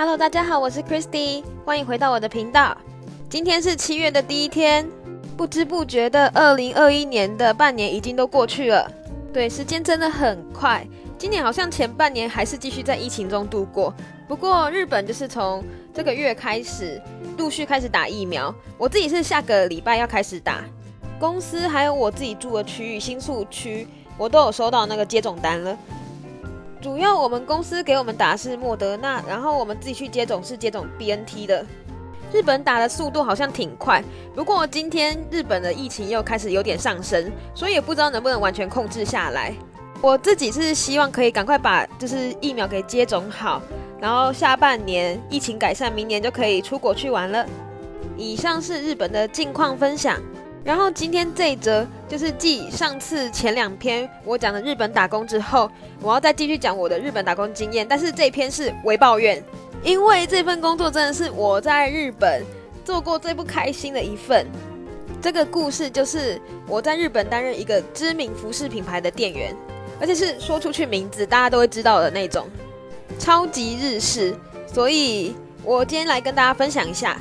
Hello，大家好，我是 Christy，欢迎回到我的频道。今天是七月的第一天，不知不觉的，二零二一年的半年已经都过去了。对，时间真的很快。今年好像前半年还是继续在疫情中度过。不过日本就是从这个月开始陆续开始打疫苗，我自己是下个礼拜要开始打。公司还有我自己住的区域新宿区，我都有收到那个接种单了。主要我们公司给我们打是莫德纳，然后我们自己去接种是接种 BNT 的。日本打的速度好像挺快，不过今天日本的疫情又开始有点上升，所以也不知道能不能完全控制下来。我自己是希望可以赶快把就是疫苗给接种好，然后下半年疫情改善，明年就可以出国去玩了。以上是日本的近况分享。然后今天这一则就是继上次前两篇我讲的日本打工之后，我要再继续讲我的日本打工经验。但是这篇是微抱怨，因为这份工作真的是我在日本做过最不开心的一份。这个故事就是我在日本担任一个知名服饰品牌的店员，而且是说出去名字大家都会知道的那种，超级日式。所以我今天来跟大家分享一下。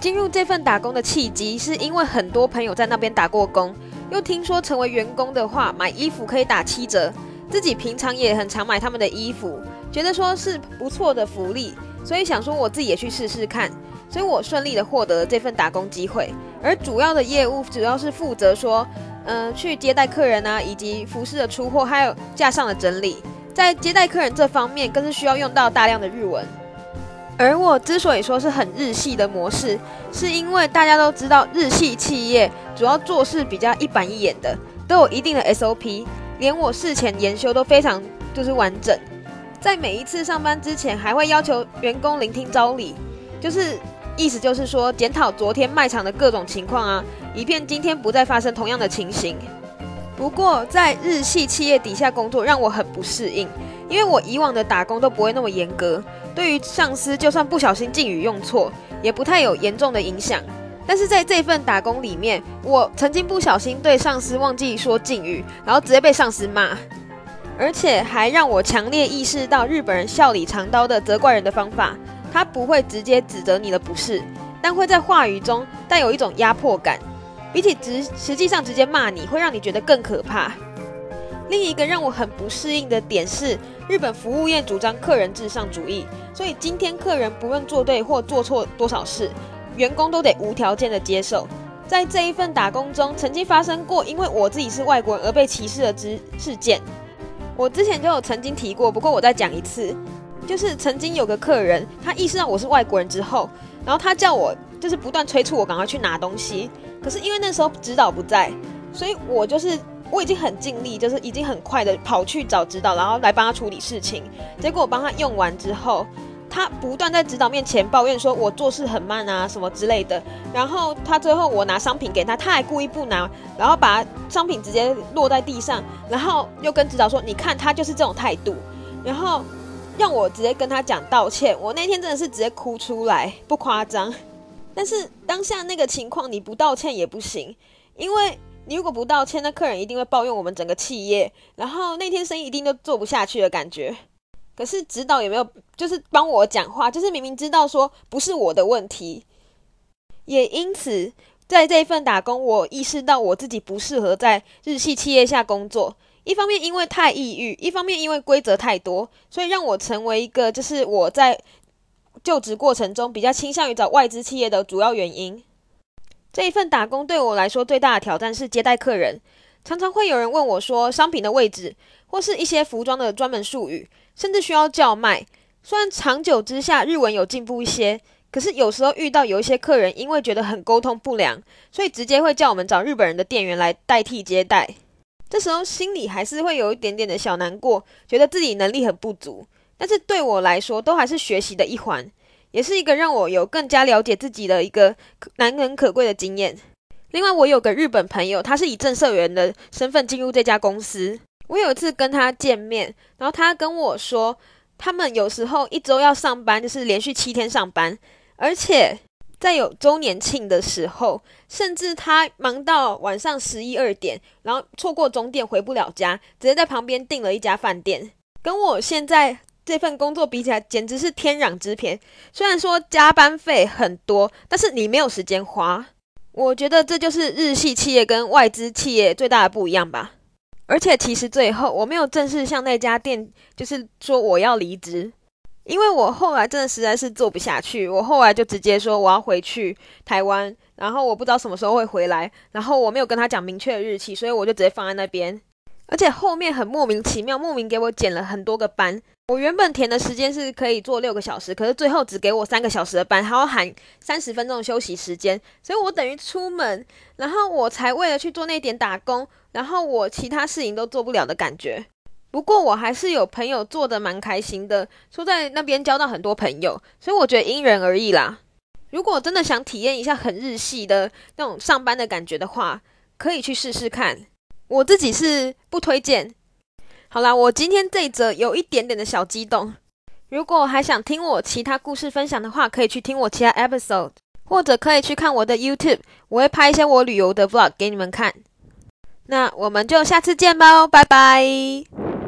进入这份打工的契机，是因为很多朋友在那边打过工，又听说成为员工的话，买衣服可以打七折，自己平常也很常买他们的衣服，觉得说是不错的福利，所以想说我自己也去试试看，所以我顺利的获得了这份打工机会，而主要的业务主要是负责说，嗯，去接待客人啊，以及服饰的出货，还有架上的整理，在接待客人这方面，更是需要用到大量的日文。而我之所以说是很日系的模式，是因为大家都知道日系企业主要做事比较一板一眼的，都有一定的 SOP，连我事前研修都非常就是完整，在每一次上班之前还会要求员工聆听招理，就是意思就是说检讨昨天卖场的各种情况啊，以便今天不再发生同样的情形。不过在日系企业底下工作让我很不适应，因为我以往的打工都不会那么严格。对于上司，就算不小心敬语用错，也不太有严重的影响。但是在这份打工里面，我曾经不小心对上司忘记说敬语，然后直接被上司骂，而且还让我强烈意识到日本人笑里藏刀的责怪人的方法。他不会直接指责你的不是，但会在话语中带有一种压迫感，比起直实际上直接骂你，会让你觉得更可怕。另一个让我很不适应的点是，日本服务业主张客人至上主义，所以今天客人不论做对或做错多少事，员工都得无条件的接受。在这一份打工中，曾经发生过因为我自己是外国人而被歧视的之事件。我之前就有曾经提过，不过我再讲一次，就是曾经有个客人，他意识到我是外国人之后，然后他叫我就是不断催促我赶快去拿东西，可是因为那时候指导不在，所以我就是。我已经很尽力，就是已经很快的跑去找指导，然后来帮他处理事情。结果我帮他用完之后，他不断在指导面前抱怨说我做事很慢啊什么之类的。然后他最后我拿商品给他，他还故意不拿，然后把商品直接落在地上，然后又跟指导说：“你看他就是这种态度。”然后让我直接跟他讲道歉。我那天真的是直接哭出来，不夸张。但是当下那个情况，你不道歉也不行，因为。你如果不道歉，那客人一定会抱怨我们整个企业，然后那天生意一定都做不下去的感觉。可是指导有没有就是帮我讲话？就是明明知道说不是我的问题，也因此在这一份打工，我意识到我自己不适合在日系企业下工作。一方面因为太抑郁，一方面因为规则太多，所以让我成为一个就是我在就职过程中比较倾向于找外资企业的主要原因。这一份打工对我来说最大的挑战是接待客人，常常会有人问我说商品的位置，或是一些服装的专门术语，甚至需要叫卖。虽然长久之下日文有进步一些，可是有时候遇到有一些客人因为觉得很沟通不良，所以直接会叫我们找日本人的店员来代替接待。这时候心里还是会有一点点的小难过，觉得自己能力很不足。但是对我来说，都还是学习的一环。也是一个让我有更加了解自己的一个难能可贵的经验。另外，我有个日本朋友，他是以正社员的身份进入这家公司。我有一次跟他见面，然后他跟我说，他们有时候一周要上班，就是连续七天上班，而且在有周年庆的时候，甚至他忙到晚上十一二点，然后错过终点回不了家，直接在旁边订了一家饭店，跟我现在。这份工作比起来，简直是天壤之别。虽然说加班费很多，但是你没有时间花。我觉得这就是日系企业跟外资企业最大的不一样吧。而且其实最后我没有正式向那家店就是说我要离职，因为我后来真的实在是做不下去，我后来就直接说我要回去台湾，然后我不知道什么时候会回来，然后我没有跟他讲明确日期，所以我就直接放在那边。而且后面很莫名其妙，莫名给我减了很多个班。我原本填的时间是可以做六个小时，可是最后只给我三个小时的班，还要喊三十分钟的休息时间，所以我等于出门，然后我才为了去做那点打工，然后我其他事情都做不了的感觉。不过我还是有朋友做的蛮开心的，说在那边交到很多朋友，所以我觉得因人而异啦。如果真的想体验一下很日系的那种上班的感觉的话，可以去试试看。我自己是不推荐。好啦，我今天这一则有一点点的小激动。如果还想听我其他故事分享的话，可以去听我其他 episode，或者可以去看我的 YouTube，我会拍一些我旅游的 vlog 给你们看。那我们就下次见吧，拜拜。